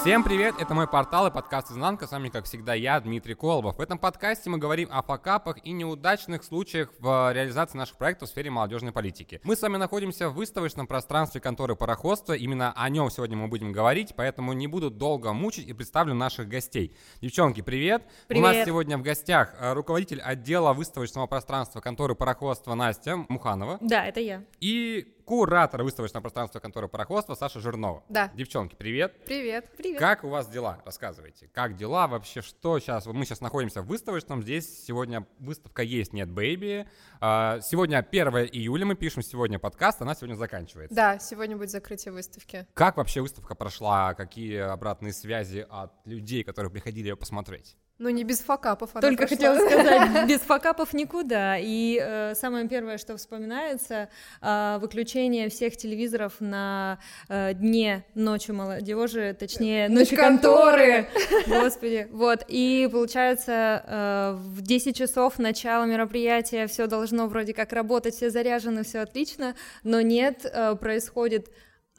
Всем привет, это мой портал и подкаст «Изнанка». С вами, как всегда, я, Дмитрий Колобов. В этом подкасте мы говорим о факапах и неудачных случаях в реализации наших проектов в сфере молодежной политики. Мы с вами находимся в выставочном пространстве конторы пароходства. Именно о нем сегодня мы будем говорить, поэтому не буду долго мучить и представлю наших гостей. Девчонки, привет! Привет! У нас сегодня в гостях э, руководитель отдела выставочного пространства конторы пароходства Настя Муханова Да, это я. и куратор выставочного пространства конторы пароходства Саша Жирнова. Да. Девчонки, привет! Привет. Привет. Как у вас дела? Рассказывайте. Как дела вообще? Что сейчас? Мы сейчас находимся в выставочном. Здесь сегодня выставка есть, нет, бэйби. А, Сегодня 1 июля мы пишем сегодня подкаст, она сегодня заканчивается. Да, сегодня будет закрытие выставки. Как вообще выставка прошла? Какие обратные связи от людей, которые приходили ее посмотреть? Ну, не без факапов она Только прошла. хотела сказать, без факапов никуда. И э, самое первое, что вспоминается, э, выключение всех телевизоров на э, дне ночи молодежи, точнее, ночи конторы. Господи. Вот. И получается, э, в 10 часов начала мероприятия все должно вроде как работать, все заряжены, все отлично, но нет, э, происходит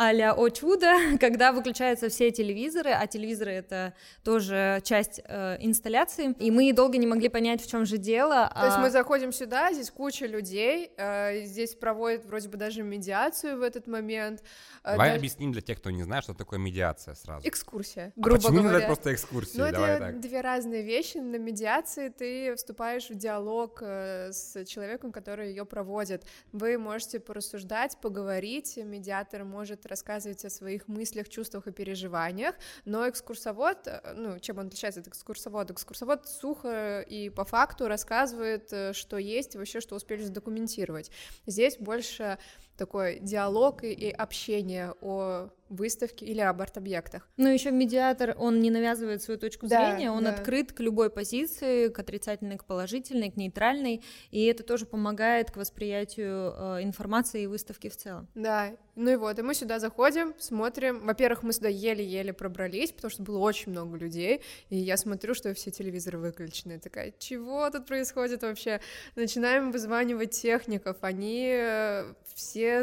а-ля «О чудо», когда выключаются все телевизоры, а телевизоры — это тоже часть э, инсталляции, и мы долго не могли понять, в чем же дело. То есть а- мы заходим сюда, здесь куча людей, э, здесь проводят вроде бы даже медиацию в этот момент. э, Давай даже- объясним для тех, кто не знает, что такое медиация сразу. Экскурсия, А грубо почему не говоря. просто экскурсии? Ну, Давай это так. две разные вещи. На медиации ты вступаешь в диалог э, с человеком, который ее проводит. Вы можете порассуждать, поговорить. Медиатор может рассказывать о своих мыслях, чувствах и переживаниях. Но экскурсовод, э, ну, чем он отличается от экскурсовода? Экскурсовод сухо и по факту рассказывает, э, что есть, вообще, что успели задокументировать. Здесь больше такой диалог и, и общение о выставке или об арт-объектах. Ну, еще медиатор, он не навязывает свою точку Да, зрения, он да. открыт к любой позиции, к отрицательной, к положительной, к нейтральной, и это тоже помогает к восприятию э, информации и выставки в целом. Да, ну и вот, и мы сюда заходим, смотрим. Во-первых, мы сюда еле-еле пробрались, потому что было очень много людей, и я смотрю, что все телевизоры выключены. Такая, чего тут происходит вообще? Начинаем вызванивать техников, они э,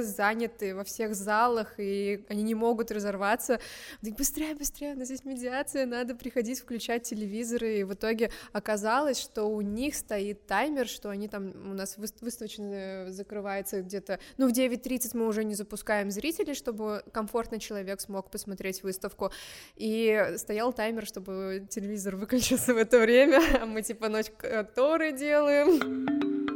заняты во всех залах, и они не могут разорваться. Так быстрее, быстрее, у нас здесь медиация, надо приходить включать телевизоры, и в итоге оказалось, что у них стоит таймер, что они там, у нас выс- выставочная закрывается где-то, ну, в 9.30 мы уже не запускаем зрителей, чтобы комфортно человек смог посмотреть выставку, и стоял таймер, чтобы телевизор выключился в это время, а мы типа ночь конторы делаем.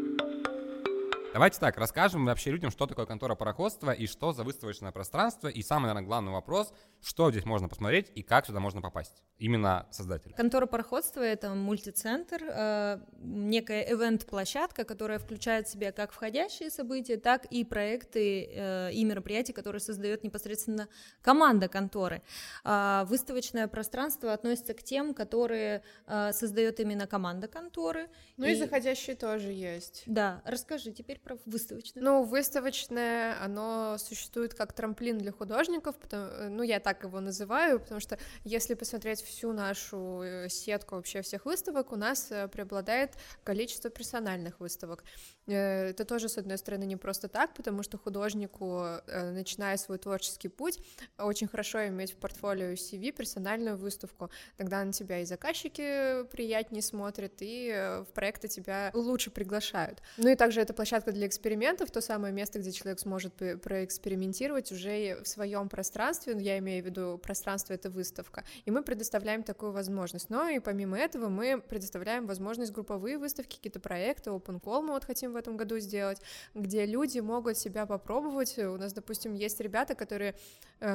Давайте так, расскажем вообще людям, что такое контора пароходства и что за выставочное пространство. И самый, наверное, главный вопрос, что здесь можно посмотреть и как сюда можно попасть. Именно создатель. Контора пароходства — это мультицентр, э, некая ивент-площадка, которая включает в себя как входящие события, так и проекты э, и мероприятия, которые создает непосредственно команда конторы. А выставочное пространство относится к тем, которые э, создает именно команда конторы. Ну и заходящие тоже есть. Да, расскажи теперь про выставочное. Ну, выставочное, оно существует как трамплин для художников, потому- ну, я так его называю, потому что если посмотреть всю нашу э, сетку вообще всех выставок, у нас э, преобладает количество персональных выставок. Э, Это тоже, с одной стороны, не просто так, потому что художнику, э, начиная свой творческий путь, очень хорошо иметь в портфолио CV персональную выставку. Тогда на тебя и заказчики приятнее смотрят, и э, в проекты тебя лучше приглашают. Ну и также это площадка для экспериментов, то самое место, где человек сможет пе- проэкспериментировать уже в своем пространстве, ну, я имею в виду пространство — это выставка, и мы предоставляем такую возможность. Но и помимо этого мы предоставляем возможность групповые выставки, какие-то проекты, open call мы вот хотим в этом году сделать, где люди могут себя попробовать. У нас, допустим, есть ребята, которые,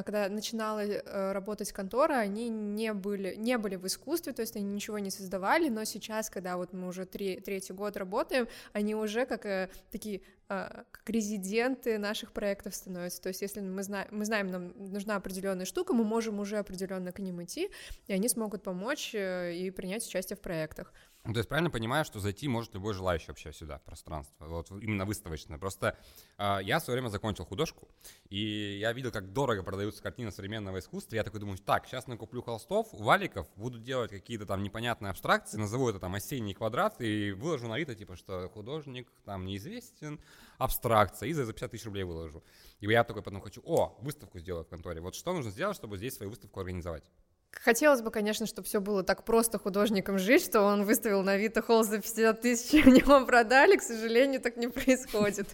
когда начинала э, работать контора, они не были, не были в искусстве, то есть они ничего не создавали, но сейчас, когда вот мы уже три, третий год работаем, они уже как э, такие э, как резиденты наших проектов становятся. То есть, если мы, зна- мы знаем, нам нужна определенная штука, мы можем уже определенно к ним идти, и они смогут помочь э, и принять участие в проектах. Ну, то есть правильно понимаю, что зайти может любой желающий вообще сюда, в пространство, вот именно выставочное. Просто а, я в свое время закончил художку, и я видел, как дорого продаются картины современного искусства. Я такой думаю, так, сейчас накуплю холстов, валиков, буду делать какие-то там непонятные абстракции, назову это там осенний квадрат и выложу на Авито, типа, что художник там неизвестен, абстракция, и за 50 тысяч рублей выложу. И я такой потом хочу, о, выставку сделаю в конторе. Вот что нужно сделать, чтобы здесь свою выставку организовать? Хотелось бы, конечно, чтобы все было так просто художником жить, что он выставил на Авито холст за 50 тысяч, и у него продали, к сожалению, так не происходит.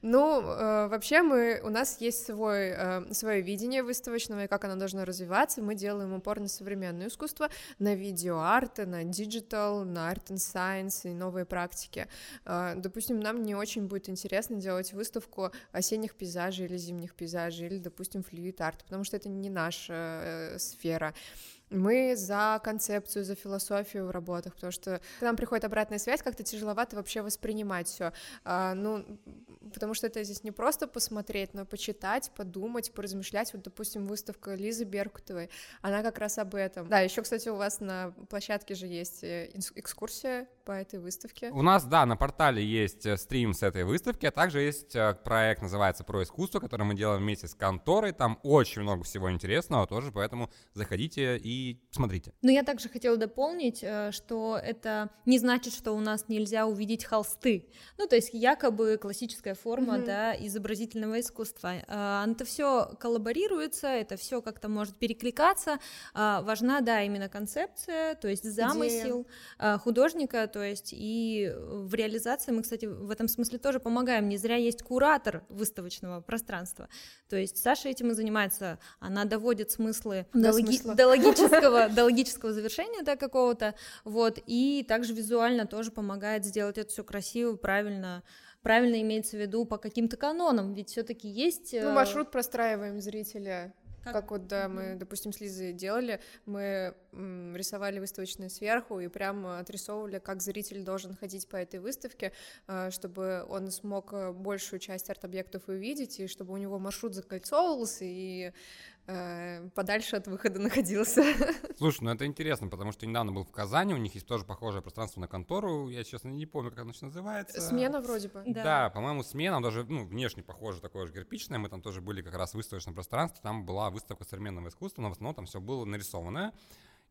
Ну, э, вообще мы, у нас есть свой, э, свое видение выставочного, и как оно должно развиваться, мы делаем упор на современное искусство, на видеоарты, на digital, на art and science и новые практики. Э, допустим, нам не очень будет интересно делать выставку осенних пейзажей или зимних пейзажей, или, допустим, fluid art, потому что это не наша э, сфера. Мы за концепцию, за философию в работах, потому что к нам приходит обратная связь, как-то тяжеловато вообще воспринимать все. А, ну, потому что это здесь не просто посмотреть, но почитать, подумать, поразмышлять. Вот, допустим, выставка Лизы Беркутовой, она как раз об этом. Да, еще, кстати, у вас на площадке же есть э, экскурсия по этой выставке. У нас, да, на портале есть э, стрим с этой выставки, а также есть э, проект, называется «Про искусство», который мы делаем вместе с конторой. Там очень много всего интересного тоже, поэтому заходите и смотрите. Но я также хотела дополнить, э, что это не значит, что у нас нельзя увидеть холсты. Ну, то есть якобы классическая форма, mm-hmm. да, изобразительного искусства. Это все коллаборируется, это все как-то может перекликаться. Э, важна, да, именно концепция, то есть замысел Идея. художника, то есть и в реализации мы, кстати, в этом смысле тоже помогаем. Не зря есть куратор выставочного пространства. То есть Саша этим и занимается. Она доводит смыслы до, до, логи... до логического, до логического завершения да, какого-то, вот, и также визуально тоже помогает сделать это все красиво, правильно, правильно имеется в виду по каким-то канонам, ведь все-таки есть... Ну, э, маршрут простраиваем зрителя. Как, как вот, да, мы, допустим, с Лизой делали, мы м, рисовали выставочные сверху и прямо отрисовывали, как зритель должен ходить по этой выставке, э, чтобы он смог э, большую часть арт-объектов увидеть, и чтобы у него маршрут закольцовывался, и Э, подальше от выхода находился. Слушай, ну это интересно, потому что недавно был в Казани, у них есть тоже похожее пространство на контору, я, честно, не помню, как оно называется. Смена вроде бы. Да, да по-моему, смена, даже, ну, внешне похоже, такое же кирпичное, мы там тоже были как раз в выставочном пространстве, там была выставка современного искусства, но в основном там все было нарисованное,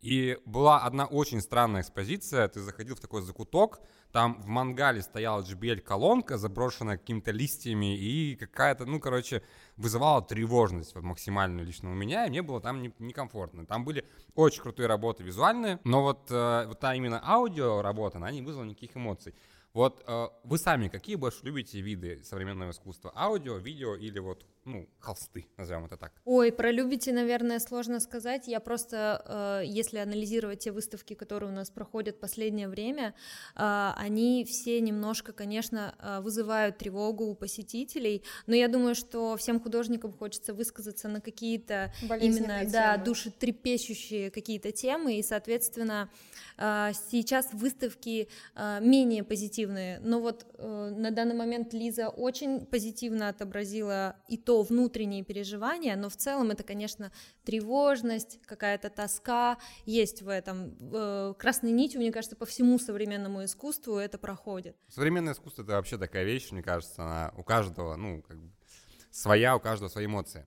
и была одна очень странная экспозиция. Ты заходил в такой закуток, там в мангале стояла JBL-колонка, заброшенная какими-то листьями, и какая-то, ну, короче, вызывала тревожность вот, максимальную лично у меня, и мне было там некомфортно. Там были очень крутые работы визуальные, но вот, э, вот та именно аудио работа, она не вызвала никаких эмоций. Вот э, вы сами какие больше любите виды современного искусства? Аудио, видео или вот, ну, холсты, назовем это так? Ой, про любите, наверное, сложно сказать. Я просто, э, если анализировать те выставки, которые у нас проходят в последнее время, э, они все немножко, конечно, э, вызывают тревогу у посетителей, но я думаю, что всем художникам хочется высказаться на какие-то именно, темы. да, душетрепещущие какие-то темы, и, соответственно, э, сейчас выставки э, менее позитивные но вот э, на данный момент Лиза очень позитивно отобразила и то внутренние переживания, но в целом это, конечно, тревожность, какая-то тоска есть в этом. Э, красной нитью, мне кажется, по всему современному искусству это проходит. Современное искусство — это вообще такая вещь, мне кажется, она у каждого, ну, как бы своя, у каждого свои эмоции.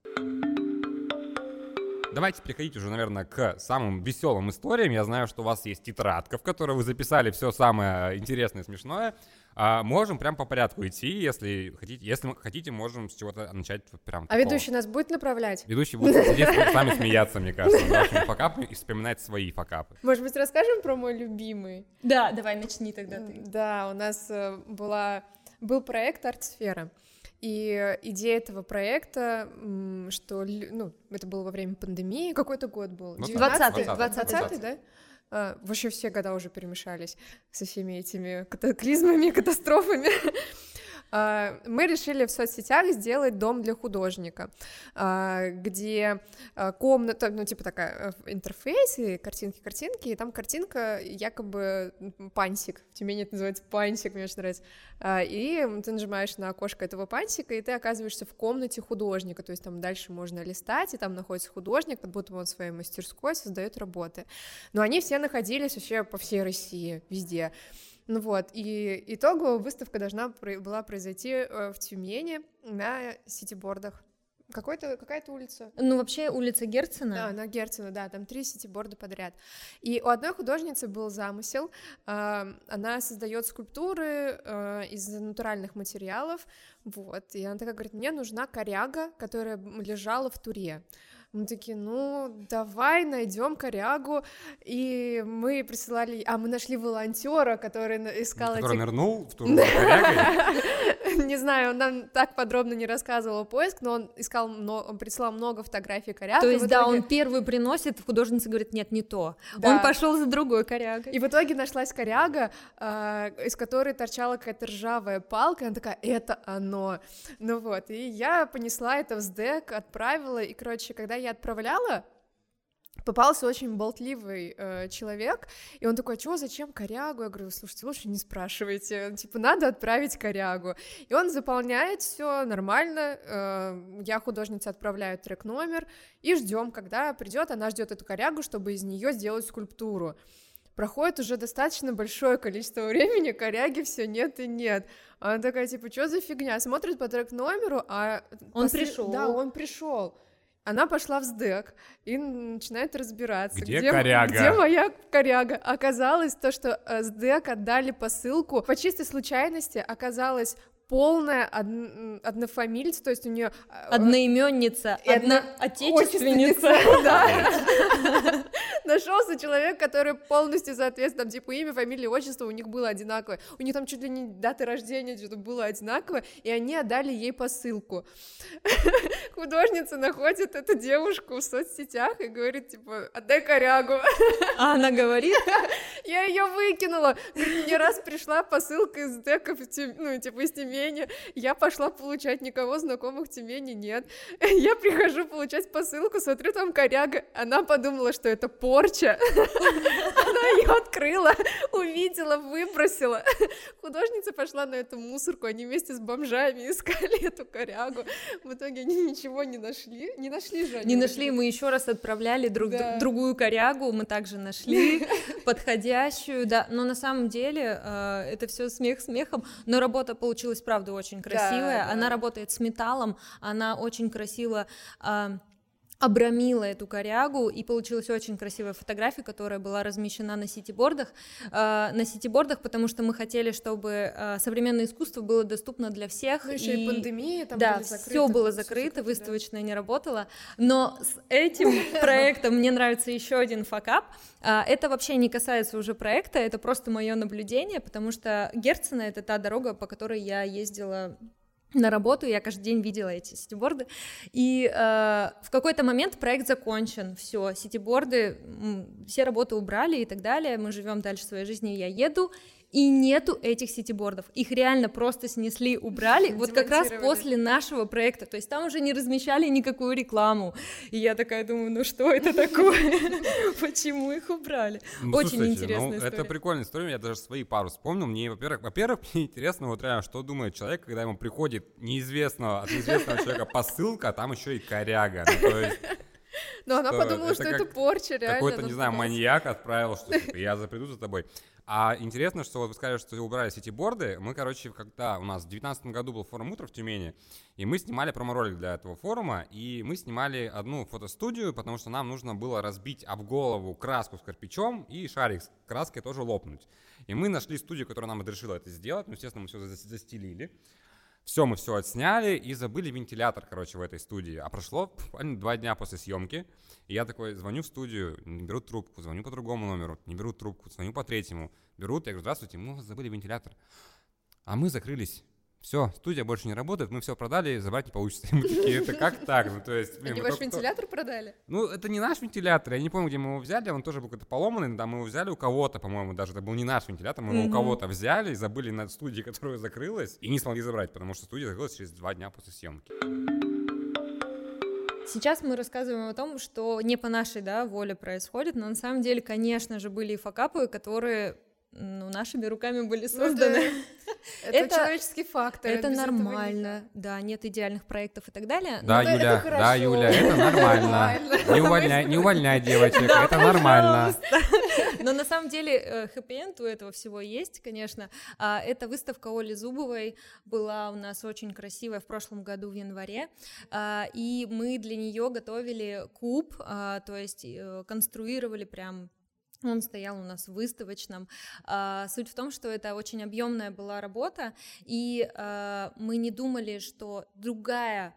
Давайте переходить уже, наверное, к самым веселым историям. Я знаю, что у вас есть тетрадка, в которой вы записали все самое интересное и смешное. А можем прям по порядку идти, если хотите. Если хотите, можем с чего-то начать вот прям. А такого. ведущий нас будет направлять? Ведущий будет сидеть с вами смеяться, мне кажется, нашими факапами и вспоминать свои факапы. Может быть, расскажем про мой любимый? Да, давай начни тогда ты. Да, у нас э, была был проект «Артсфера». И идея этого проекта, что, ну, это было во время пандемии, какой-то год был? 20-й, 20-й, да? А, вообще все года уже перемешались со всеми этими катаклизмами, катастрофами. А, мы решили в соцсетях сделать дом для художника, а, где а, комната, ну, типа такая э, интерфейс, и картинки-картинки, и там картинка якобы пансик, в Тюмени это называется пансик, мне очень нравится, и ты нажимаешь на окошко этого пансика, и ты оказываешься в комнате художника, то есть там дальше можно листать, и там находится художник, как будто он в своей мастерской создает работы. Но они все находились вообще по всей России, везде. Ну вот, и итоговая выставка должна была произойти э, в Тюмени на ситибордах. Какой-то, какая-то улица. Ну, вообще улица Герцена. Да, на Герцена, да, там три ситиборда подряд. И у одной художницы был замысел, э, она создает скульптуры э, из натуральных материалов, вот, и она такая говорит, мне нужна коряга, которая лежала в туре. Мы такие, ну, давай найдем корягу. И мы присылали... А, мы нашли волонтера, который искал Который эти... нырнул в ту? Не знаю, он нам так подробно не рассказывал поиск, но он искал, он прислал много фотографий коряг. То есть, да, он первый приносит, художница говорит, нет, не то. Он пошел за другой корягой. И в итоге нашлась коряга, э, из которой торчала какая-то ржавая палка, и она такая, это оно. Ну вот, и я понесла это в СДЭК, отправила, и, короче, когда я отправляла, попался очень болтливый э, человек, и он такой, а чего, зачем корягу? Я говорю, слушайте, лучше не спрашивайте, типа, надо отправить корягу. И он заполняет все нормально, э, я художница отправляю трек номер, и ждем, когда придет, она ждет эту корягу, чтобы из нее сделать скульптуру. Проходит уже достаточно большое количество времени, коряги все нет и нет. Она такая, типа, что за фигня? Смотрит по трек номеру, а... Он после... пришел. Да, он пришел. Она пошла в СДЭК и начинает разбираться. Где, где коряга? Где моя коряга? Оказалось то, что э, СДЭК отдали посылку. По чистой случайности оказалось полная од... однофамильца, то есть у нее одноименница, одна отечественница. Нашелся человек, который полностью соответствует, там типа имя, фамилия, отчество у них было одинаковое, у них там чуть ли не даты рождения что-то было одинаковое, и они отдали ей посылку. Художница находит эту девушку в соцсетях и говорит типа отдай корягу. А она говорит? Я ее выкинула. Не раз пришла посылка из деков, ну типа из Тюмени Тюмени. Я пошла получать, никого знакомых в Тюмени нет. Я прихожу получать посылку, смотрю, там коряга. Она подумала, что это порча. Она ее открыла, увидела, выбросила. Художница пошла на эту мусорку, они вместе с бомжами искали эту корягу. В итоге они ничего не нашли. Не нашли же Не нашли, мы еще раз отправляли друг да. другую корягу, мы также нашли подходящую, да. Но на самом деле э, это все смех смехом, но работа получилась правда очень красивая. Да, она да. работает с металлом, она очень красиво э, обрамила эту корягу, и получилась очень красивая фотография, которая была размещена на ситибордах, э, на ситибордах, потому что мы хотели, чтобы э, современное искусство было доступно для всех. Ну, еще и, и пандемия, там да, все было закрыто, выставочное не работало, но с этим проектом мне нравится еще один факап. Э, это вообще не касается уже проекта, это просто мое наблюдение, потому что Герцена — это та дорога, по которой я ездила на работу, я каждый день видела эти сетиборды, и э, в какой-то момент проект закончен, все, сетиборды, все работы убрали и так далее, мы живем дальше своей жизнью, я еду, и нету этих сетибордов. Их реально просто снесли, убрали, вот как раз после нашего проекта, то есть там уже не размещали никакую рекламу, и я такая думаю, ну что это такое, почему их убрали? Ну, Очень интересная история. Это прикольная история, я даже свои пару вспомнил, мне, во-первых, во-первых, мне интересно, вот реально, что думает человек, когда ему приходит неизвестного, от неизвестного человека посылка, а там еще и коряга, ну, то есть но она подумала, что это порча, реально. Какой-то, не знаю, маньяк отправил, что типа, я приду за тобой. А интересно, что вот вы сказали, что убрали сетиборды. Мы, короче, когда у нас в 2019 году был форум утра в Тюмени, и мы снимали промо-ролик для этого форума, и мы снимали одну фотостудию, потому что нам нужно было разбить об голову краску с кирпичом и шарик с краской тоже лопнуть. И мы нашли студию, которая нам разрешила это сделать. Ну, естественно, мы все застелили. Все, мы все отсняли и забыли вентилятор, короче, в этой студии. А прошло два дня после съемки. И я такой звоню в студию, не берут трубку, звоню по другому номеру, не берут трубку, звоню по третьему, берут, я говорю, здравствуйте, мы забыли вентилятор. А мы закрылись. Все, студия больше не работает, мы все продали, забрать не получится. Мы такие, это как так? Ну, то есть, блин, Они ваш вентилятор продали? Ну, это не наш вентилятор, я не помню, где мы его взяли, он тоже был какой-то поломанный, да, мы его взяли у кого-то, по-моему, даже это был не наш вентилятор, мы его у кого-то взяли, забыли на студии, которая закрылась, и не смогли забрать, потому что студия закрылась через два дня после съемки. Сейчас мы рассказываем о том, что не по нашей да, воле происходит, но на самом деле, конечно же, были и факапы, которые ну, нашими руками были созданы. Ну, это, это человеческий фактор. Это нормально, да, нет идеальных проектов и так далее. Да, но Юля, это да, Юля, это нормально. Не увольняй, не увольняй девочек, да, это нормально. Но на самом деле хэппи-энд у этого всего есть, конечно. А, эта выставка Оли Зубовой была у нас очень красивая в прошлом году в январе, а, и мы для нее готовили куб, а, то есть э, конструировали прям он стоял у нас в выставочном. А, суть в том, что это очень объемная была работа, и а, мы не думали, что другая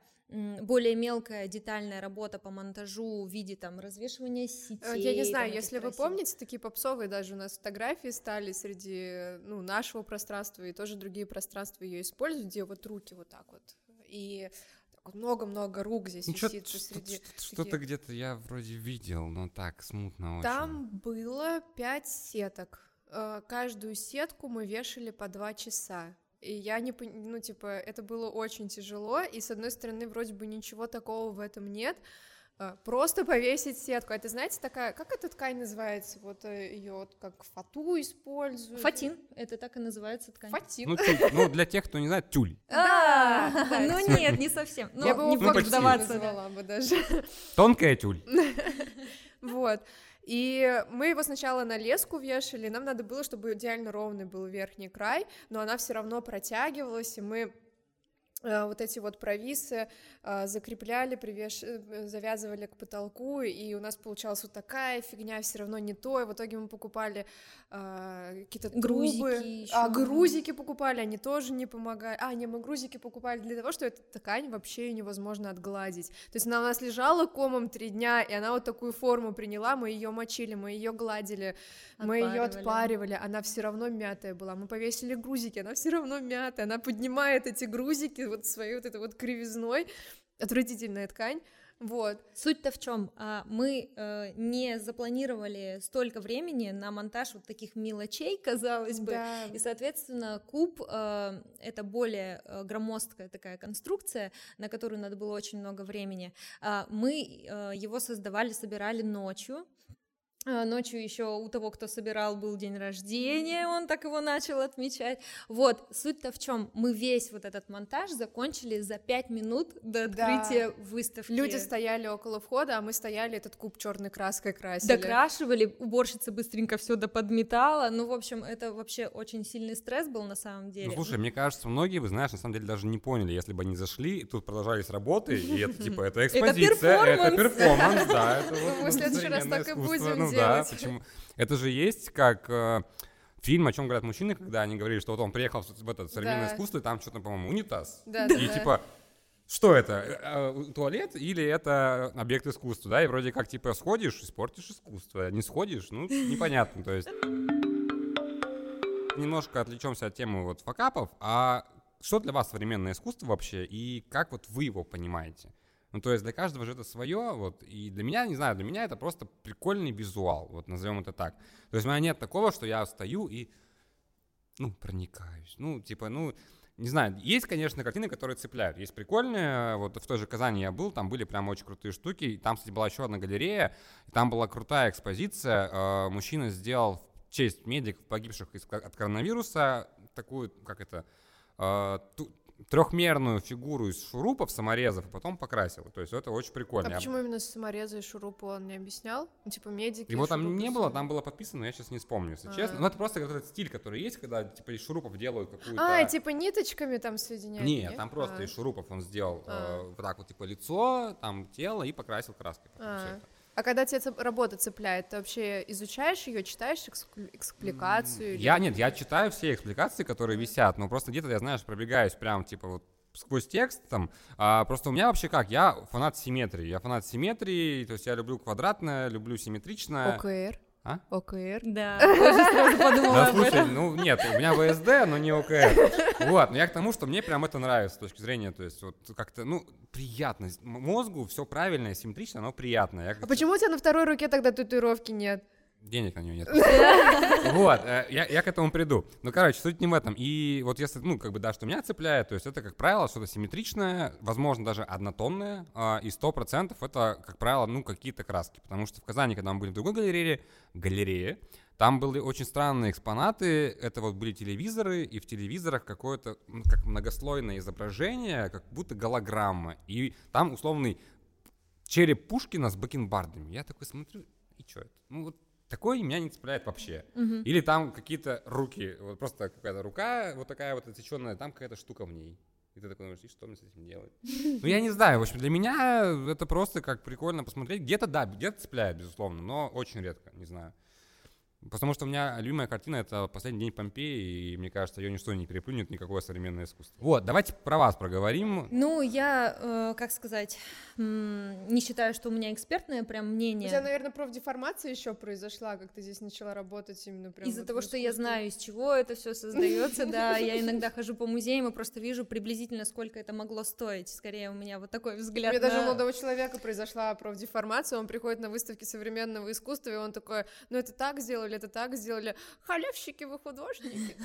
более мелкая детальная работа по монтажу в виде там развешивания сетей. Я не знаю, там, если вы помните, такие попсовые даже у нас фотографии стали среди ну, нашего пространства и тоже другие пространства ее используют, где вот руки вот так вот. И много-много рук здесь ну, висит посреди. Что-то где-то я вроде видел, но так смутно очень. Там было пять сеток. Э, каждую сетку мы вешали по два часа. И я не ну, типа, это было очень тяжело, и с одной стороны, вроде бы ничего такого в этом нет, просто повесить сетку. Это, знаете, такая, как эта ткань называется? Вот э, ее вот как фату используют. Фатин, это так и называется ткань. Фатин. Ну, тюль. ну для тех, кто не знает, тюль. А, ну нет, не совсем. Я бы не буду вдаваться. бы даже. Тонкая тюль. Вот. И мы его сначала на леску вешали, нам надо было, чтобы идеально ровный был верхний край, но она все равно протягивалась, и мы Э, вот эти вот провисы э, закрепляли, привеш... Э, завязывали к потолку, и у нас получалась вот такая фигня, все равно не то, и в итоге мы покупали какие-то грузики Еще. А, грузики покупали, они тоже не помогали. А, не, мы грузики покупали для того, что эта ткань вообще невозможно отгладить. То есть она у нас лежала комом три дня, и она вот такую форму приняла, мы ее мочили, мы ее гладили, мы ее отпаривали, она все равно мятая была. Мы повесили грузики, она все равно мятая, она поднимает эти грузики, вот своей вот этой вот кривизной, отвратительная ткань, вот. Суть-то в чем? А, мы э, не запланировали столько времени на монтаж вот таких мелочей, казалось бы, да. и, соответственно, куб э, это более э, громоздкая такая конструкция, на которую надо было очень много времени. А, мы его создавали, собирали ночью, ночью еще у того, кто собирал, был день рождения, он так его начал отмечать. Вот, суть-то в чем? Мы весь вот этот монтаж закончили за пять минут до открытия да. выставки. Люди стояли около входа, а мы стояли этот куб черной краской красили. Докрашивали, уборщица быстренько все доподметала. Ну, в общем, это вообще очень сильный стресс был на самом деле. Ну, слушай, мне кажется, многие, вы знаешь, на самом деле даже не поняли, если бы они зашли, и тут продолжались работы, и это типа, это экспозиция, это перформанс, да. Мы в следующий раз так и будем ну, да, почему? Это же есть как э, фильм, о чем говорят мужчины, когда они говорили, что вот он приехал в это современное да. искусство, и там что-то, по-моему, унитаз. Да, и да, типа, что это? Э, э, туалет или это объект искусства, да? И вроде как, типа, сходишь, испортишь искусство. Не сходишь, ну, непонятно, то есть... Немножко отвлечемся от темы вот факапов, а что для вас современное искусство вообще, и как вот вы его понимаете? Ну, то есть для каждого же это свое, вот, и для меня, не знаю, для меня это просто прикольный визуал, вот, назовем это так. То есть у меня нет такого, что я стою и, ну, проникаюсь, ну, типа, ну, не знаю, есть, конечно, картины, которые цепляют. Есть прикольные, вот в той же Казани я был, там были прям очень крутые штуки. Там, кстати, была еще одна галерея, и там была крутая экспозиция. Э, мужчина сделал в честь медиков, погибших от коронавируса, такую, как это, э, трехмерную фигуру из шурупов, саморезов, и потом покрасил. То есть это очень прикольно. А почему именно саморезы и шурупы он не объяснял? Ну, типа медики. Его там не было, там было подписано, я сейчас не вспомню, если а. честно. Но это просто этот стиль, который есть, когда типа из шурупов делают какую-то. А, типа ниточками там соединяют? Нет, нет? там просто а. из шурупов он сделал а. э, вот так вот типа лицо, там тело и покрасил краской. А. А когда тебе работа цепляет, ты вообще изучаешь ее, читаешь экспликацию? Я или... нет, я читаю все экспликации, которые висят, но просто где-то я, знаешь, пробегаюсь прям типа вот сквозь текст там. А, просто у меня вообще как, я фанат симметрии, я фанат симметрии, то есть я люблю квадратное, люблю симметричное. ОКР. А? ОКР. Да, тоже сразу подумала да, слушай, ну нет, у меня ВСД, но не ОКР. Вот, но я к тому, что мне прям это нравится с точки зрения, то есть вот как-то, ну, приятно. Мозгу все правильно, симметрично, но приятно. Я а почему у тебя на второй руке тогда татуировки нет? Денег на нее нет. Вот, э, я, я к этому приду. Ну, короче, суть не в этом. И вот если, ну, как бы, да, что меня цепляет, то есть это, как правило, что-то симметричное, возможно, даже однотонное, а, и сто процентов это, как правило, ну, какие-то краски. Потому что в Казани, когда мы были в другой галерее, галерее, там были очень странные экспонаты, это вот были телевизоры, и в телевизорах какое-то, ну, как многослойное изображение, как будто голограмма. И там условный череп Пушкина с бакенбардами. Я такой смотрю, и что это? Ну, вот Такое меня не цепляет вообще. Угу. Или там какие-то руки, вот просто какая-то рука вот такая вот отсеченная, там какая-то штука в ней. И ты такой думаешь, и что мне с этим делать? Ну, я не знаю, в общем, для меня это просто как прикольно посмотреть. Где-то, да, где-то цепляет, безусловно, но очень редко, не знаю. Потому что у меня любимая картина — это «Последний день Помпеи», и мне кажется, ее ничто не переплюнет, никакое современное искусство. Вот, давайте про вас проговорим. Ну, я, э, как сказать, не считаю, что у меня экспертное прям мнение. У тебя, наверное, профдеформация еще произошла, как ты здесь начала работать именно прям Из-за вот того, что я знаю, из чего это все создается, да, я иногда хожу по музеям и просто вижу приблизительно, сколько это могло стоить. Скорее, у меня вот такой У взгляд меня даже у молодого человека произошла профдеформация, он приходит на выставки современного искусства, и он такой, ну это так сделали, это так сделали, халявщики вы художники.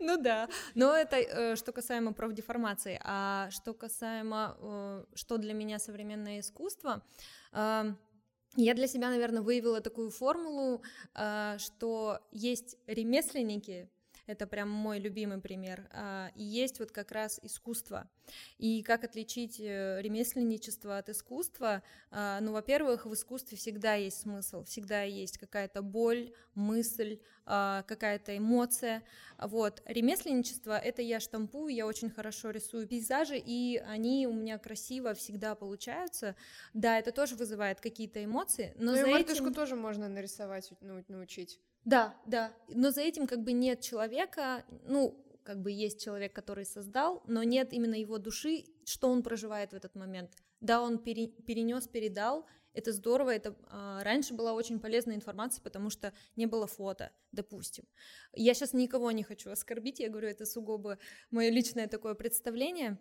Ну да, но это э, что касаемо профдеформации, а что касаемо, э, что для меня современное искусство, э, я для себя, наверное, выявила такую формулу, что есть ремесленники, это прям мой любимый пример, а, и есть вот как раз искусство. И как отличить э, ремесленничество от искусства? А, Ну, во-первых, в искусстве всегда есть смысл, всегда есть какая-то боль, мысль, а, какая-то эмоция. Вот. Ремесленничество — это я штампую, я очень хорошо рисую пейзажи, и они у меня красиво всегда получаются. Да, это тоже вызывает какие-то эмоции, но Ну за и этим... тоже можно нарисовать, ну, научить. Да, да, но за этим как бы нет человека, ну, как бы есть человек, который создал, но нет именно его души, что он проживает в этот момент. Да, он перенес, передал, это здорово, это а, раньше была очень полезная информация, потому что не было фото, допустим. Я сейчас никого не хочу оскорбить, я говорю, это сугубо мое личное такое представление.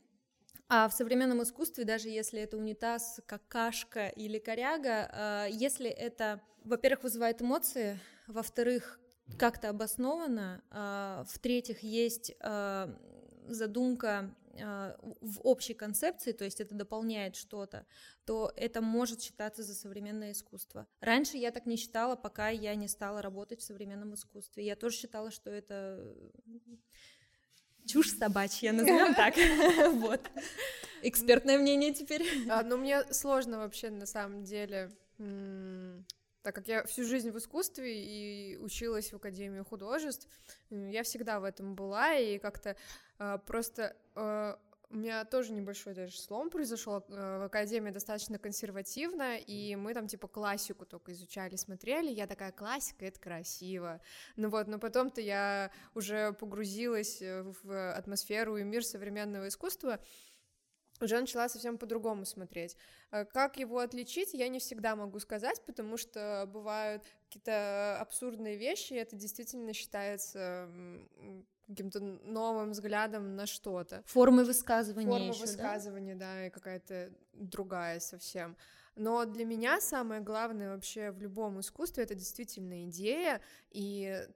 А в современном искусстве, даже если это унитаз, какашка или коряга, а, если это, во-первых, вызывает эмоции, во-вторых, как-то обосновано, а, в-третьих, есть а, задумка а, в общей концепции, то есть это дополняет что-то, то это может считаться за современное искусство. Раньше я так не считала, пока я не стала работать в современном искусстве. Я тоже считала, что это чушь собачья, назовем так. Вот. Экспертное мнение теперь. Но мне сложно вообще на самом деле, так как я всю жизнь в искусстве и училась в Академии художеств, я всегда в этом была, и как-то а, просто а, у меня тоже небольшой даже слом произошел. В Академии достаточно консервативно, и мы там типа классику только изучали, смотрели. Я такая, классика — это красиво. Ну вот, но потом-то я уже погрузилась э, в атмосферу и мир современного искусства, уже начала совсем по-другому смотреть. Э, Как его отличить, я не всегда могу сказать, потому что бывают какие-то абсурдные вещи, и это действительно считается каким-то новым взглядом на что-то. Формы высказывания Форма ещё, да? высказывания, да, и какая-то другая совсем. Но для меня самое главное вообще в любом искусстве это действительно идея и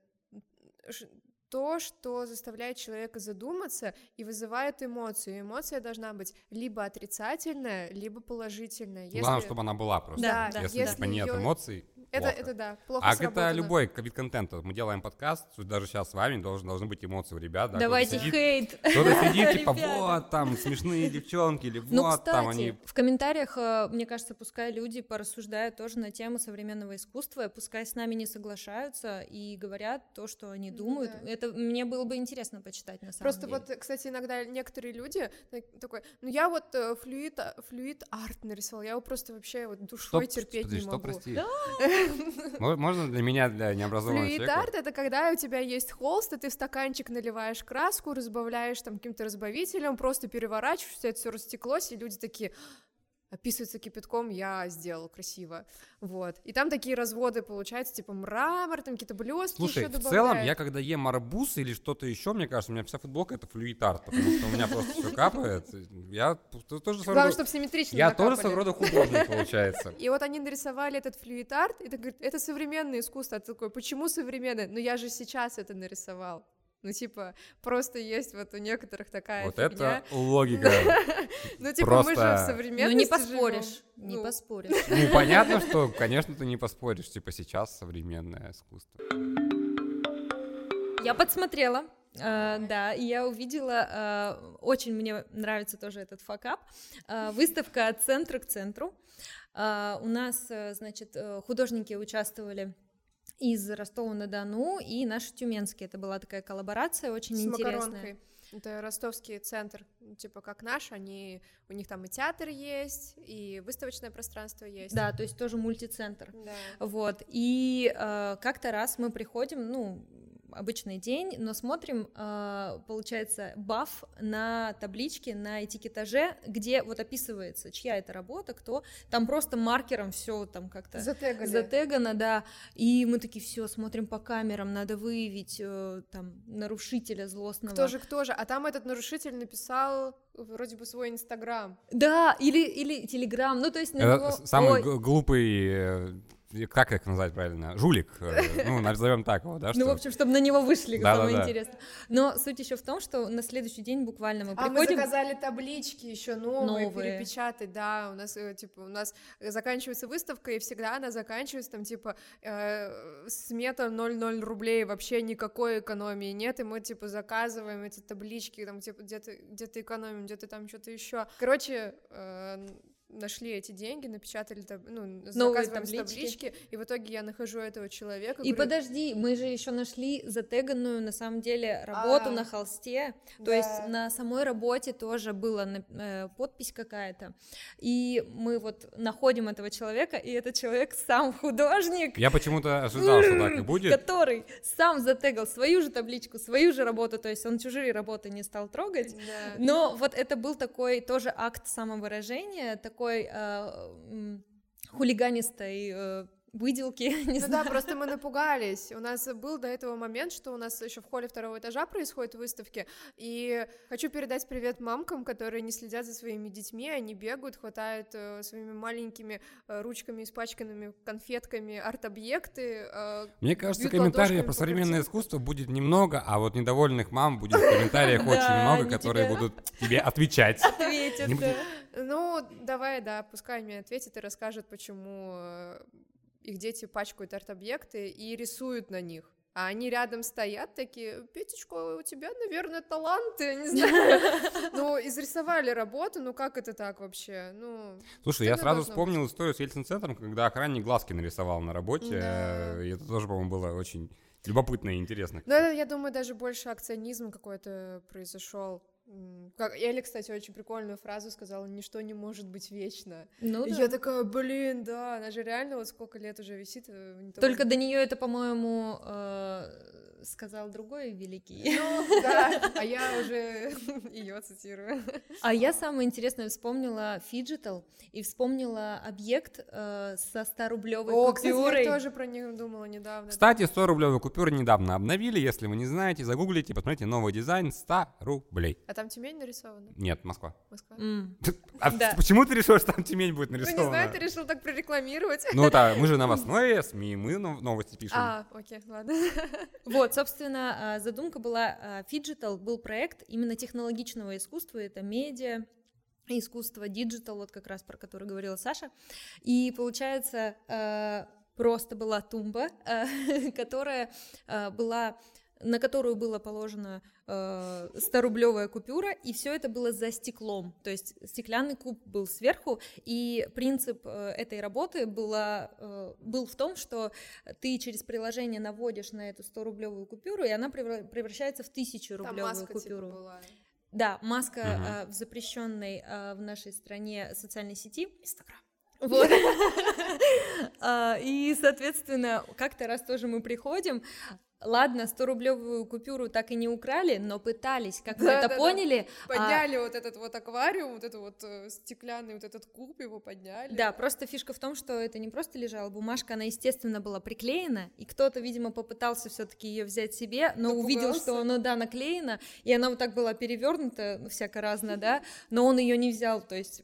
то, что заставляет человека задуматься и вызывает эмоцию. Эмоция должна быть либо отрицательная, либо положительная. Если... Главное, чтобы она была просто. Да, да, Если, если типа нет эмоций, это, плохо. это да, плохо А сработано. это любой вид контента. Мы делаем подкаст, даже сейчас с вами должен, должны быть эмоции у ребят. Да, кто-то Давайте сидит- хейт. Кто-то сидит, типа, вот, там, смешные девчонки, или Ну, вот, там кстати, они... в комментариях, э, мне кажется, пускай люди порассуждают тоже на тему современного искусства, пускай с нами не соглашаются и говорят то, что они Ну думают. да. Это мне было бы интересно почитать на самом Просто деле. вот, кстати, иногда некоторые люди так- такой, ну я вот э, флюид, а- флюид арт нарисовал, я его просто вообще вот душой Что, терпеть подожди, не что, могу. прости? Мо- Можно для меня, для необразованного Флюид человека? арт — это когда у тебя есть холст, и ты в стаканчик наливаешь краску, разбавляешь там каким-то разбавителем, просто переворачиваешь, у тебя это все растеклось, и люди такие описывается кипятком, я сделал красиво, вот. И там такие разводы получаются, типа мрамор, там какие-то блестки Слушай, в целом, я когда ем арбуз или что-то еще, мне кажется, у меня вся футболка это флюид арт, потому что у меня просто все капает. Я тоже Главное, чтобы симметрично я тоже своего рода художник, получается. И вот они нарисовали этот флюид арт, и ты говоришь, это современное искусство. А ты такой, почему современное? Ну я же сейчас это нарисовал. Ну, типа, просто есть вот у некоторых такая Вот фигня. это логика. Ну, типа, мы же в просто- современности Ну не поспоришь, не Ну, поспоришь. Ну, понятно, что, конечно, ты не поспоришь, типа, сейчас современное искусство. Я подсмотрела, э, да, и я увидела, э, очень мне нравится тоже этот факап, э, выставка от центра к центру. У нас, значит, художники участвовали из Ростова-на-Дону и наши тюменские. Это была такая коллаборация очень С интересная. макаронкой. Это ростовский центр, типа как наш, они, у них там и театр есть, и выставочное пространство есть. Да, то есть тоже мультицентр. Да. Вот, и э, как-то раз мы приходим, ну, обычный день, но смотрим, э, получается, баф на табличке, на этикетаже, где вот описывается, чья это работа, кто, там просто маркером все там как-то Затегали. затегано, да, и мы такие, все, смотрим по камерам, надо выявить э, там нарушителя злостного. Кто же, кто же? А там этот нарушитель написал вроде бы свой инстаграм. Да, или, или телеграм, ну то есть на Это него... с- самый Ой, глупый, э, как их назвать правильно, жулик, э, ну, назовем так его, да, Ну, в общем, чтобы на него вышли, самое интересное. Но суть еще в том, что на следующий день буквально мы А мы приходим... заказали таблички еще новые, Новые. перепечатать, да, у нас э, типа у нас заканчивается выставка и всегда она заканчивается там типа э, смета 0,0 рублей, вообще никакой экономии нет, и мы типа заказываем эти таблички, там типа где-то где-то экономим, где-то там что-то еще. Короче, э, нашли эти деньги, напечатали, таб- ну, заказываем таблички. таблички, и в итоге я нахожу этого человека. И говорю, подожди, мы же еще нашли затеганную на самом деле работу А. на холсте. То Да. есть на самой работе тоже была э, подпись какая-то. И мы вот находим этого человека, и этот человек сам художник. Я почему-то ожидал, что так и будет. Который сам затегал свою же табличку, свою же работу, то есть он чужие работы не стал трогать. Да. Но вот это был такой тоже акт самовыражения, такой э, м, хулиганистой э, выделки, не Ну знаю. да, просто мы напугались. У нас был до этого момент, что у нас еще в холле второго этажа происходят выставки. И хочу передать привет мамкам, которые не следят за своими детьми. Они бегают, хватают э, своими маленькими э, ручками, испачканными конфетками арт-объекты. э, Мне кажется, комментариев про современное искусство будет немного, а вот недовольных мам будет в комментариях очень много, которые будут тебе отвечать. ответят. Ну, давай, да, пускай мне ответит и расскажет, почему их дети пачкают арт-объекты и рисуют на них. А они рядом стоят такие, Петечка, у тебя, наверное, таланты, не знаю. Ну, изрисовали работу, ну как это так вообще? Ну, Слушай, я сразу вспомнил историю с Ельцин-центром, когда охранник глазки нарисовал на работе. Да. И это тоже, по-моему, было очень любопытно и интересно. ну, это, я думаю, даже больше акционизм какой-то произошел. Как... Эля, кстати, очень прикольную фразу сказала, ничто не может быть вечно. Ну И да. Я такая, блин, да, она же реально вот сколько лет уже висит. э, не Только до нее это, по-моему, э, сказал другой великий. Ну, да, а я уже ее цитирую. А я самое интересное вспомнила phygital и вспомнила объект э, со 100-рублевой О, кстати, купюрой. я тоже про них думала недавно. Кстати, 100-рублевые купюры недавно обновили. Если вы не знаете, загуглите, посмотрите новый дизайн 100 рублей. А там Тюмень нарисована? Нет, Москва. Москва? А Да. почему ты решил, что там Тюмень будет Ну, не нарисована? знаю, ты решил так прорекламировать. Ну, да, мы же новостное СМИ, мы нов- новости пишем. А, окей, ладно. Вот, собственно, а, задумка была, а, phygital был проект именно технологичного искусства, это медиа, искусство, digital, вот как раз про который говорила Саша. И получается, э, просто была тумба, которая была на которую была положена э, 100-рублевая купюра, и все это было за стеклом. То есть стеклянный куб был сверху, и принцип э, этой работы была, э, был в том, что ты через приложение наводишь на эту 100-рублевую купюру, и она превра- превращается в 1000-рублевую Там маска типа купюру. была. Да, маска Мгм. э, в запрещенной э, в нашей стране социальной сети. Инстаграм. Вот. А, И, соответственно, как-то раз тоже мы приходим. Ладно, 100-рублевую купюру так и не украли, но пытались, как мы Да, это да, да. поняли. а, Подняли вот этот вот аквариум, вот этот вот э, стеклянный вот этот куб, его подняли. Да, просто фишка в том, что это не просто лежала бумажка, она, естественно, была приклеена, и кто-то, видимо, попытался все-таки ее взять себе, но увидел, что она, да, наклеена, и она вот так была перевернута, ну, всяко разно, да, но он ее не взял, то есть,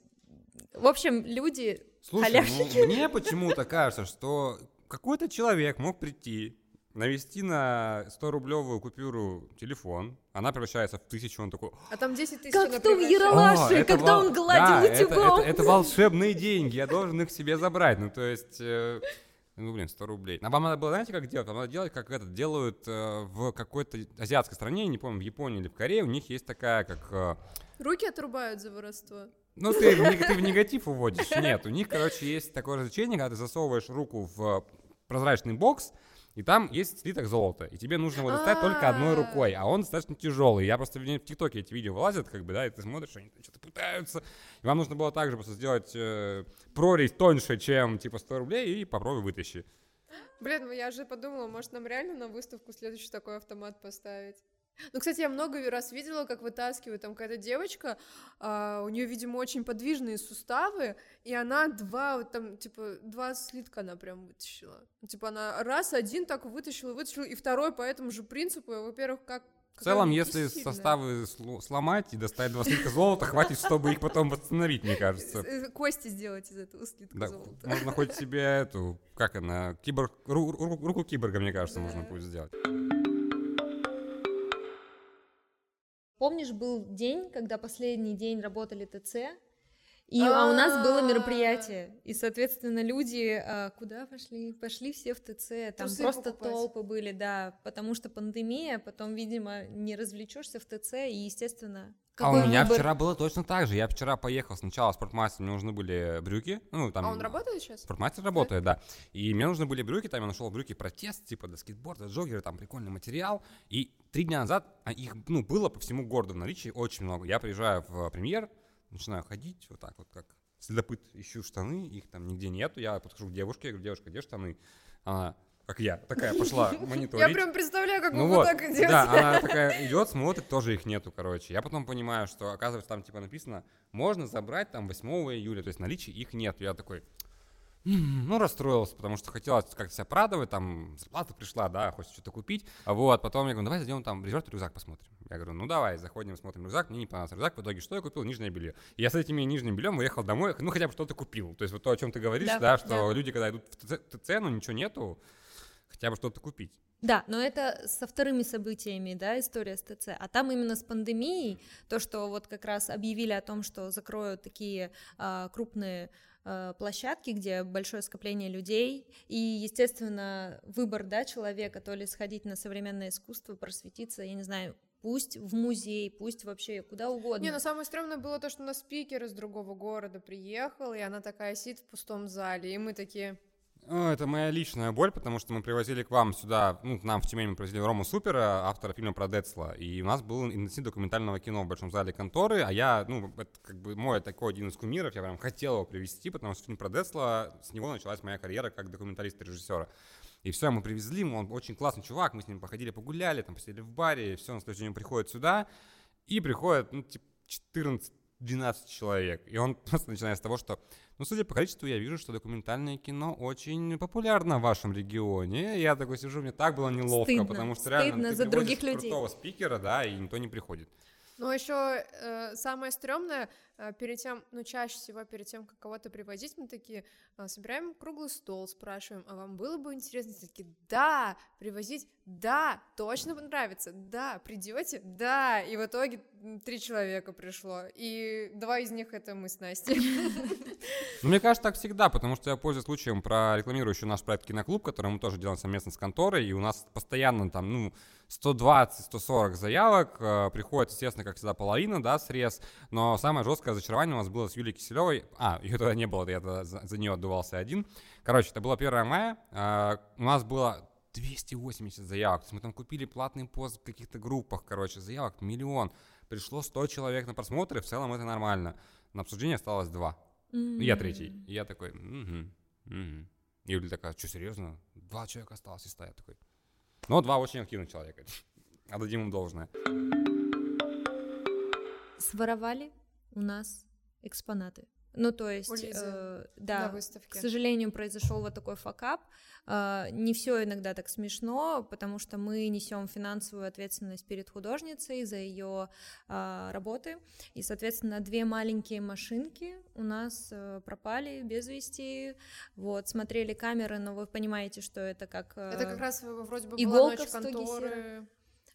в общем, люди Слушай, халявщики. ну, мне почему-то кажется, что какой-то человек мог прийти, навести на 100-рублевую купюру телефон, она превращается в тысячу, он такой... А там 10 тысяч Как она в. Ералаше, «О, это когда вол- он гладил да, это- утюгом. Это, это волшебные деньги, я должен их себе забрать. Ну, то есть, э, ну, блин, 100 рублей. А вам надо было, знаете, как делать? Вам надо делать, как это делают э, в какой-то азиатской стране, не помню, в Японии или в Корее, у них есть такая, как... э, Руки отрубают за воровство. ну, ты, ты в негатив уводишь. Нет, у них, короче, есть такое развлечение, когда ты засовываешь руку в прозрачный бокс, И там есть слиток золота, и тебе нужно его достать только одной рукой, а он достаточно тяжелый. Я просто в ТикТоке эти видео вылазят, как бы, да, и ты смотришь, они что-то пытаются. И вам нужно было также просто сделать э, прорезь тоньше, чем типа 100 рублей, и попробуй вытащи. Блин, ну я же подумала, может нам реально на выставку следующий такой автомат поставить. Ну, кстати, я много раз видела, как вытаскивают там какая-то девочка, а, у нее, видимо, очень подвижные суставы, и она два, вот там, типа, два слитка она прям вытащила. Типа, она раз, один так вытащила, вытащила, и второй по этому же принципу, во-первых, как в целом, если сильная. составы сломать и достать два слитка золота, хватит, чтобы их потом восстановить, мне кажется. Э, кости сделать из этого слитка да, золота. Можно хоть себе эту, как она, киборг, руку, руку киборга, мне кажется, да. можно будет сделать. Помнишь, был день, когда последний день работали ТЦ, и а у нас было мероприятие, и, соответственно, люди а, куда пошли? Пошли все в ТЦ, там просто толпы были, да, потому что пандемия, потом, видимо, не развлечешься в ТЦ, и, естественно, а у меня выбор? вчера было точно так же. Я вчера поехал сначала в спортмастер, мне нужны были брюки. Ну, там, а он работает сейчас? Спортмастер работает, да. И мне нужны были брюки, там я нашел брюки протест, типа до скейтборда, джогеры, там прикольный материал. И три дня назад а их, ну, было по всему городу в наличии очень много. Я приезжаю в премьер, начинаю ходить вот так вот, как следопыт, ищу штаны, их там нигде нету. Я подхожу к девушке, я говорю, девушка, где штаны? Она, как я, такая пошла мониторить. Я прям представляю, как ну вы вот, так идете. Да, она такая идет, смотрит, тоже их нету, короче. Я потом понимаю, что, оказывается, там типа написано, можно забрать там 8 июля, то есть наличие их нет. Я такой, ну, расстроился, потому что хотелось как-то себя прадовать, там, зарплата пришла, да, хочется что-то купить. А вот, потом я говорю, давай зайдем там, резерв рюкзак посмотрим. Я говорю, ну давай, заходим, смотрим рюкзак, мне не понравился рюкзак, в итоге что я купил? Нижнее белье. И я с этими нижним бельем уехал домой, ну хотя бы что-то купил. То есть вот то, о чем ты говоришь, да, да что да. люди, когда идут в цену, ничего нету, хотя бы что-то купить. Да, но это со вторыми событиями, да, история с ТЦ. А там именно с пандемией, то, что вот как раз объявили о том, что закроют такие а, крупные площадки, где большое скопление людей, и, естественно, выбор, да, человека, то ли сходить на современное искусство, просветиться, я не знаю, пусть в музей, пусть вообще куда угодно. Не, но самое странное было то, что на спикер из другого города приехал, и она такая сидит в пустом зале, и мы такие... Это моя личная боль, потому что мы привозили к вам сюда, ну, к нам в Тюмень мы привозили Рому Супера, автора фильма про Децла, и у нас был интенсив документального кино в Большом зале конторы, а я, ну, это как бы мой такой один из кумиров, я прям хотел его привезти, потому что фильм про Децла, с него началась моя карьера как документалиста-режиссера. И все, мы привезли, он очень классный чувак, мы с ним походили, погуляли, там посидели в баре, и все, на следующий день приходит сюда, и приходит, ну, типа, 14-12 человек. И он просто начинает с того, что но судя по количеству, я вижу, что документальное кино очень популярно в вашем регионе. Я такой сижу, мне так было неловко, стыдно, потому что реально стыдно ты за других людей. крутого спикера, да, и никто не приходит. Ну, еще э, самое стрёмное, перед тем, ну, чаще всего перед тем, как кого-то привозить, мы такие э, собираем круглый стол, спрашиваем, а вам было бы интересно? Все такие, да, привозить, да, точно понравится, да, придете, да. И в итоге три человека пришло, и два из них это мы с Настей. Ну, мне кажется, так всегда, потому что я пользуюсь случаем прорекламирую еще наш проект «Киноклуб», который мы тоже делаем совместно с конторой, и у нас постоянно там, ну, 120-140 заявок, э, приходит, естественно, как всегда, половина, да, срез, но самое жесткое разочарование у нас было с Юлией Киселевой, а, ее тогда не было, я тогда за, за нее отдувался один, короче, это было 1 мая, э, у нас было 280 заявок, то есть мы там купили платный пост в каких-то группах, короче, заявок миллион, пришло 100 человек на просмотры, в целом это нормально, на обсуждение осталось два, mm-hmm. я третий, и я такой, угу, угу. И Юля такая, что, серьезно? Два человека осталось? И стоят такой, но два очень активных человека. Отдадим им должное. Своровали у нас экспонаты. Ну, то есть, э, да, к сожалению, произошел вот такой факап. Э, не все иногда так смешно, потому что мы несем финансовую ответственность перед художницей за ее э, работы. И, соответственно, две маленькие машинки у нас э, пропали без вести. Вот, смотрели камеры, но вы понимаете, что это как... Э, это как раз вроде бы была ночь конторы.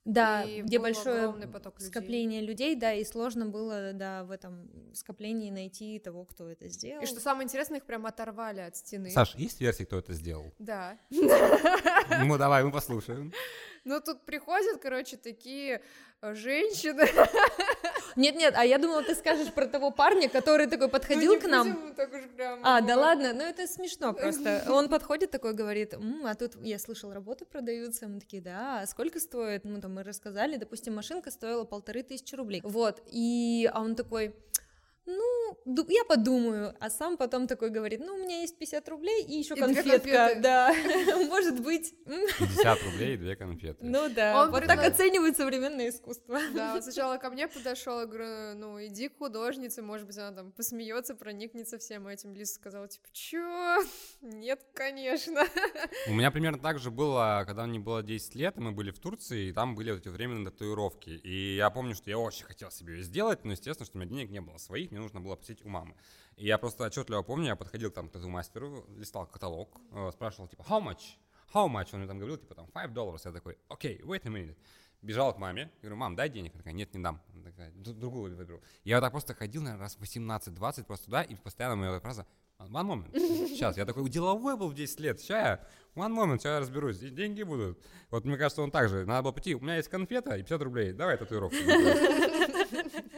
Да, и где большое поток людей. скопление людей, да, и сложно было, да, в этом скоплении найти того, кто это сделал. И что самое интересное, их прям оторвали от стены. Саш, есть версия, кто это сделал? Да. Ну, давай, мы послушаем. Ну, тут приходят, короче, такие женщины. Нет-нет, а я думала, ты скажешь про того парня, который такой подходил ну, к нам. Так уж прям, а, да ладно, ну это смешно просто. Он подходит такой, говорит, М, а тут я слышал, работы продаются. Мы такие, да, а сколько стоит? Ну там мы рассказали, допустим, машинка стоила полторы тысячи рублей. Вот, и а он такой, ну, я подумаю, а сам потом такой говорит, ну, у меня есть 50 рублей и еще конфетка, да, может быть. 50 рублей и две конфеты. Ну да, вот так оценивают современное искусство. Да, сначала ко мне подошел, я говорю, ну, иди к художнице, может быть, она там посмеется, проникнется всем этим. Лиса сказала, типа, чё? Нет, конечно. У меня примерно так же было, когда мне было 10 лет, и мы были в Турции, и там были вот эти временные татуировки. И я помню, что я очень хотел себе ее сделать, но, естественно, что у меня денег не было своих, мне нужно было посетить у мамы. И я просто отчетливо помню, я подходил там к тату-мастеру, листал каталог, э, спрашивал, типа, how much? How much? Он мне там говорил, типа, там, 5 долларов. Я такой, окей, okay, wait a minute. Бежал к маме, говорю, мам, дай денег. Она такая, нет, не дам. Она такая, другую выберу. Я вот так просто ходил, наверное, раз 18-20 просто туда, и постоянно моя фраза, one moment, сейчас. Я такой деловой был в 10 лет, сейчас я, one moment, сейчас я разберусь, деньги будут. Вот мне кажется, он так же, надо было пойти, у меня есть конфета и 50 рублей, давай татуировку.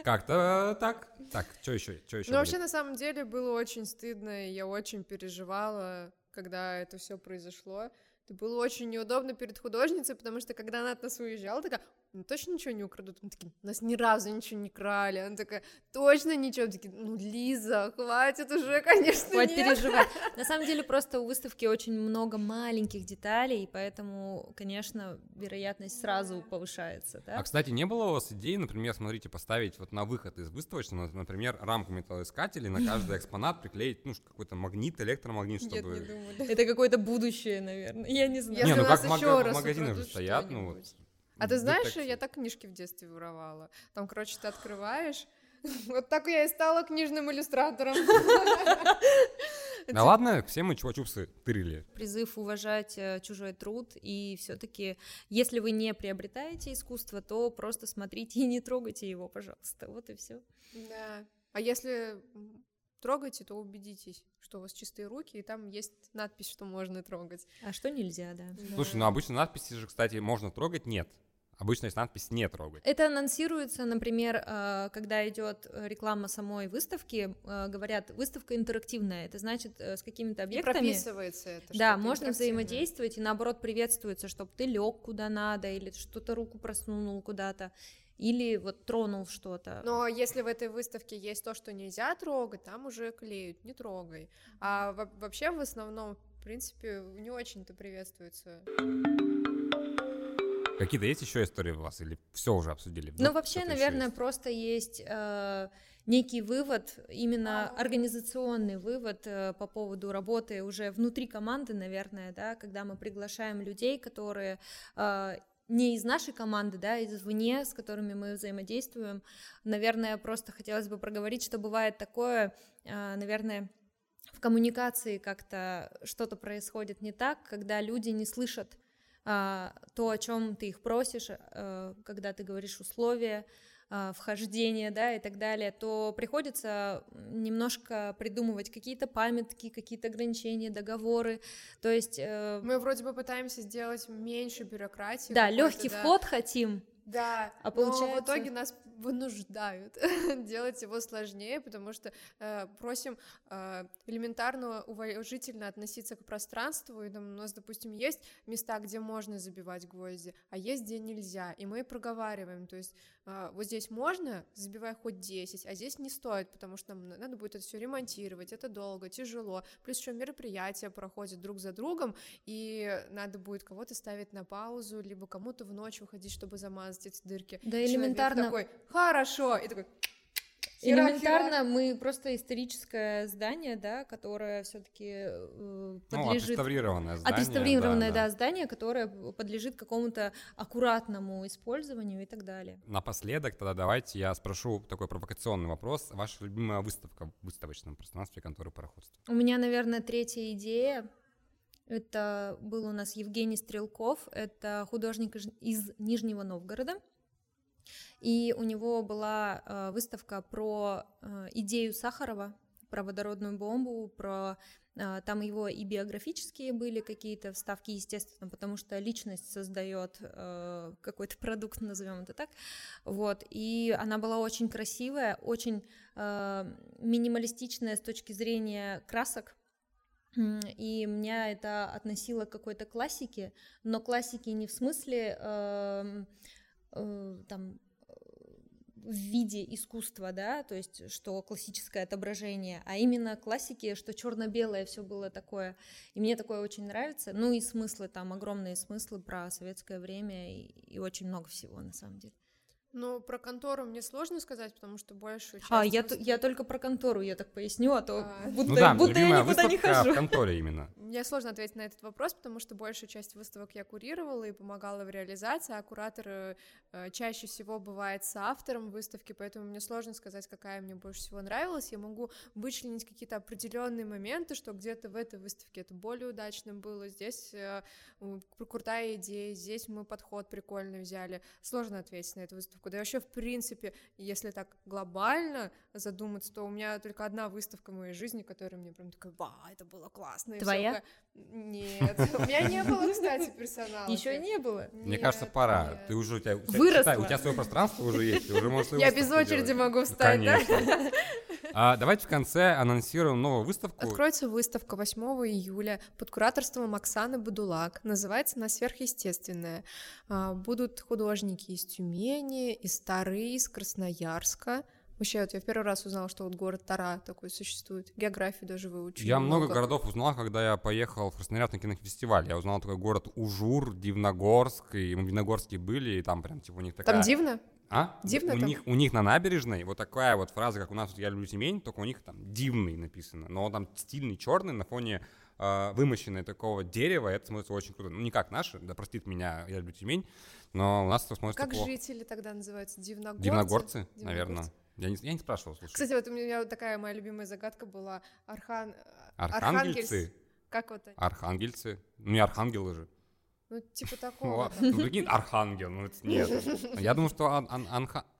Как-то так. Так, что еще? Что еще? Ну, вообще, на самом деле, было очень стыдно, и я очень переживала, когда это все произошло. Это было очень неудобно перед художницей, потому что когда она от нас уезжала, такая, ну точно ничего не украдут? Мы такие, нас ни разу ничего не крали. Она такая, точно ничего? Мы такие, ну, Лиза, хватит уже, конечно, Хватит нет. переживать. На самом деле, просто у выставки очень много маленьких деталей, и поэтому, конечно, вероятность сразу повышается, да? А, кстати, не было у вас идеи, например, смотрите, поставить вот на выход из выставочного, например, рамку металлоискателей, на каждый экспонат приклеить, ну, какой-то магнит, электромагнит, чтобы... Нет, не думаю. Это какое-то будущее, наверное, я не знаю. Не, ну как в магазинах же стоят, ну вот а ты знаешь, детектив. я так книжки в детстве воровала. Там, короче, ты открываешь. Вот так я и стала книжным иллюстратором. Да ладно, все мы чувачупсы тырили. Призыв уважать э, чужой труд, и все-таки, если вы не приобретаете искусство, то просто смотрите и не трогайте его, пожалуйста. Вот и все. Да. А если трогаете, то убедитесь, что у вас чистые руки, и там есть надпись, что можно трогать. А что нельзя, да. Слушай, ну обычно надписи же, кстати, можно трогать, нет. Обычно есть надпись «не трогать». Это анонсируется, например, э, когда идет реклама самой выставки, э, говорят, выставка интерактивная, это значит э, с какими-то объектами... И прописывается это. Да, можно взаимодействовать, и наоборот приветствуется, чтобы ты лег куда надо, или что-то руку просунул куда-то, или вот тронул что-то. Но если в этой выставке есть то, что нельзя трогать, там уже клеют, не трогай. А вообще в основном, в принципе, не очень-то приветствуется. Какие-то есть еще истории у вас или все уже обсудили? Ну, вообще, наверное, просто есть э, некий вывод, именно организационный вывод э, по поводу работы уже внутри команды, наверное, да, когда мы приглашаем людей, которые э, не из нашей команды, да, извне, с которыми мы взаимодействуем. Наверное, просто хотелось бы проговорить, что бывает такое, э, наверное, в коммуникации как-то что-то происходит не так, когда люди не слышат а, то, о чем ты их просишь, а, когда ты говоришь условия, а, вхождения, да, и так далее, то приходится немножко придумывать какие-то памятки, какие-то ограничения, договоры, то есть... Э... Мы вроде бы пытаемся сделать меньше бюрократии. Да, легкий да. вход хотим, да, а получается... но в итоге нас вынуждают делать его сложнее, потому что э, просим э, элементарно уважительно относиться к пространству, и там, у нас, допустим, есть места, где можно забивать гвозди, а есть, где нельзя, и мы проговариваем, то есть э, вот здесь можно, забивай хоть 10, а здесь не стоит, потому что нам надо будет это все ремонтировать, это долго, тяжело, плюс еще мероприятия проходят друг за другом, и надо будет кого-то ставить на паузу, либо кому-то в ночь выходить, чтобы замазать замазать эти дырки. Да, элементарно. такой, хорошо, и такой... Элементарно мы просто историческое здание, да, которое все-таки э, подлежит... Ну, отреставрированное здание. Отреставрированное, да, да. да, здание, которое подлежит какому-то аккуратному использованию и так далее. Напоследок тогда давайте я спрошу такой провокационный вопрос. Ваша любимая выставка в выставочном пространстве конторы пароходства? У меня, наверное, третья идея это был у нас Евгений Стрелков, это художник из Нижнего Новгорода. И у него была э, выставка про э, идею Сахарова, про водородную бомбу, про а, там его и биографические были какие-то вставки, естественно, потому что личность создает э, какой-то продукт, назовем это так. Вот. И она была очень красивая, очень э, минималистичная с точки зрения красок. И меня это относило к какой-то классике, но классики не в смысле э, э, там в виде искусства, да, то есть что классическое отображение, а именно классики, что черно-белое все было такое. И мне такое очень нравится. Ну и смыслы там, огромные смыслы про советское время и, и очень много всего на самом деле. Ну, про контору мне сложно сказать, потому что большую часть... А, я, я только про контору, я так поясню, а то а... будто, ну да, будто я никуда не хожу. в конторе именно. Мне сложно ответить на этот вопрос, потому что большую часть выставок я курировала и помогала в реализации, а куратор э, чаще всего бывает с автором выставки, поэтому мне сложно сказать, какая мне больше всего нравилась. Я могу вычленить какие-то определенные моменты, что где-то в этой выставке это более удачно было, здесь э, крутая идея, здесь мы подход прикольный взяли. Сложно ответить на эту выставку. Да и вообще, в принципе, если так глобально задуматься, то у меня только одна выставка в моей жизни, которая мне прям такая, ба, это было классно. И Нет, у меня не было, кстати, персонала. Еще не было? Мне кажется, пора. Ты уже, у тебя, Выросла. у тебя свое пространство уже есть, уже можешь Я без очереди могу встать, да? А, давайте в конце анонсируем новую выставку. Откроется выставка 8 июля под кураторством Оксаны Будулак. Называется она «Сверхъестественное». А, будут художники из Тюмени, из Тары, из Красноярска. Вообще, вот я в первый раз узнала, что вот город Тара такой существует. Географию даже выучила. Я много, много городов узнал, когда я поехал в Красноярск на кинофестиваль. Я узнал такой город Ужур, Дивногорск, и мы в Дивногорске были, и там прям типа у них такая... Там дивно? А? Дивно у там? них, у них на набережной вот такая вот фраза, как у нас вот «Я люблю Тюмень», только у них там «дивный» написано, но он там стильный, черный на фоне э, вымощенной такого дерева, это смотрится очень круто. Ну, не как наши, да простит меня «Я люблю Тюмень», но у нас это смотрится Как плохо. жители тогда называются? Дивногорцы? Дивногорцы, Дивногорцы? наверное. Я не, я не спрашивал, слушай. Кстати, вот у меня такая моя любимая загадка была. Архан... Архангельцы? Как вот это? Архангельцы. Ну, не архангелы же. Ну, типа такого. Ну, прикинь, архангел, ну, нет. Я думаю, что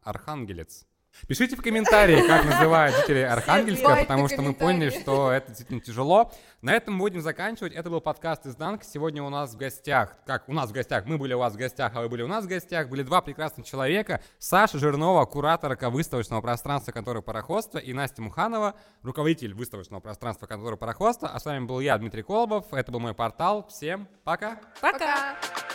архангелец. Пишите в комментарии, как называют жители Архангельска, потому что мы поняли, что это действительно тяжело. На этом будем заканчивать. Это был подкаст «Изнанка». Сегодня у нас в гостях, как у нас в гостях, мы были у вас в гостях, а вы были у нас в гостях, были два прекрасных человека. Саша Жирнова, кураторка выставочного пространства «Конторы пароходства», и Настя Муханова, руководитель выставочного пространства «Конторы пароходства». А с вами был я, Дмитрий Колобов. Это был мой портал. Всем пока! Пока! пока.